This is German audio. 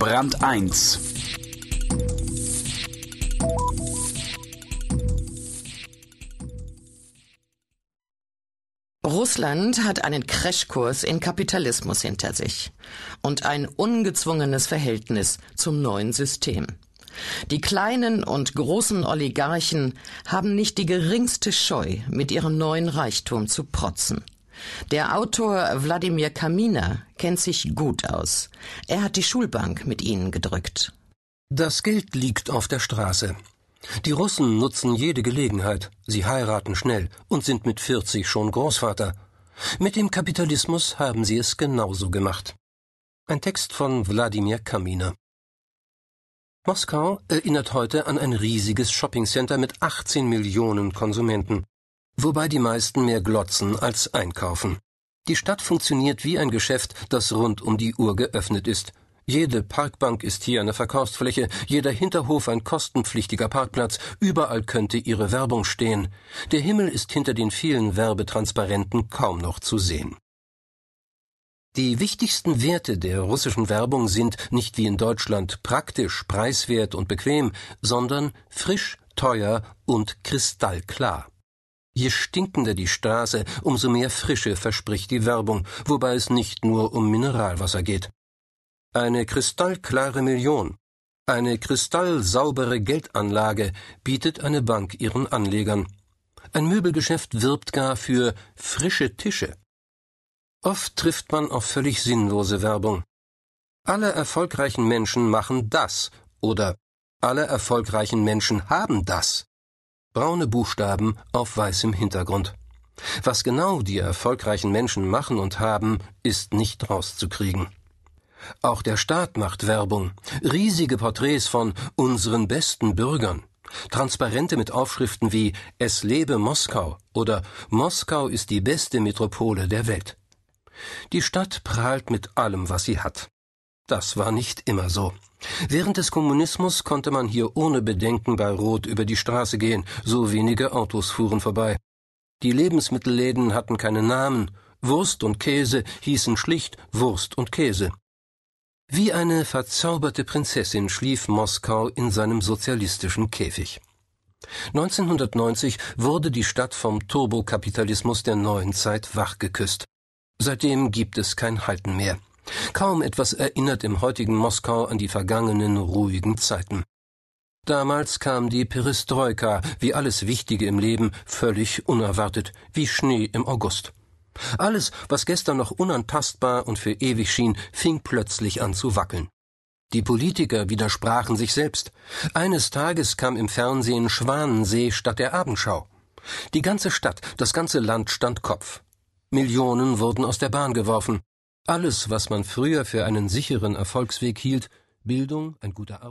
Brand 1 Russland hat einen Crashkurs in Kapitalismus hinter sich und ein ungezwungenes Verhältnis zum neuen System. Die kleinen und großen Oligarchen haben nicht die geringste Scheu, mit ihrem neuen Reichtum zu protzen. Der Autor Wladimir Kaminer kennt sich gut aus. Er hat die Schulbank mit ihnen gedrückt. Das Geld liegt auf der Straße. Die Russen nutzen jede Gelegenheit. Sie heiraten schnell und sind mit 40 schon Großvater. Mit dem Kapitalismus haben sie es genauso gemacht. Ein Text von Wladimir Kaminer. Moskau erinnert heute an ein riesiges Shoppingcenter mit 18 Millionen Konsumenten wobei die meisten mehr glotzen als einkaufen. Die Stadt funktioniert wie ein Geschäft, das rund um die Uhr geöffnet ist. Jede Parkbank ist hier eine Verkaufsfläche, jeder Hinterhof ein kostenpflichtiger Parkplatz, überall könnte ihre Werbung stehen. Der Himmel ist hinter den vielen Werbetransparenten kaum noch zu sehen. Die wichtigsten Werte der russischen Werbung sind nicht wie in Deutschland praktisch, preiswert und bequem, sondern frisch, teuer und kristallklar. Je stinkender die Straße, umso mehr Frische verspricht die Werbung, wobei es nicht nur um Mineralwasser geht. Eine kristallklare Million, eine kristallsaubere Geldanlage bietet eine Bank ihren Anlegern. Ein Möbelgeschäft wirbt gar für frische Tische. Oft trifft man auf völlig sinnlose Werbung. Alle erfolgreichen Menschen machen das oder alle erfolgreichen Menschen haben das. Braune Buchstaben auf weißem Hintergrund. Was genau die erfolgreichen Menschen machen und haben, ist nicht rauszukriegen. Auch der Staat macht Werbung. Riesige Porträts von unseren besten Bürgern. Transparente mit Aufschriften wie Es lebe Moskau oder Moskau ist die beste Metropole der Welt. Die Stadt prahlt mit allem, was sie hat. Das war nicht immer so. Während des Kommunismus konnte man hier ohne Bedenken bei Rot über die Straße gehen, so wenige Autos fuhren vorbei. Die Lebensmittelläden hatten keine Namen, Wurst und Käse hießen schlicht Wurst und Käse. Wie eine verzauberte Prinzessin schlief Moskau in seinem sozialistischen Käfig. 1990 wurde die Stadt vom Turbokapitalismus der neuen Zeit wachgeküsst. Seitdem gibt es kein Halten mehr. Kaum etwas erinnert im heutigen Moskau an die vergangenen ruhigen Zeiten. Damals kam die Perestroika, wie alles Wichtige im Leben, völlig unerwartet, wie Schnee im August. Alles, was gestern noch unantastbar und für ewig schien, fing plötzlich an zu wackeln. Die Politiker widersprachen sich selbst. Eines Tages kam im Fernsehen Schwanensee statt der Abendschau. Die ganze Stadt, das ganze Land stand Kopf. Millionen wurden aus der Bahn geworfen. Alles, was man früher für einen sicheren Erfolgsweg hielt, Bildung, ein guter Arbeits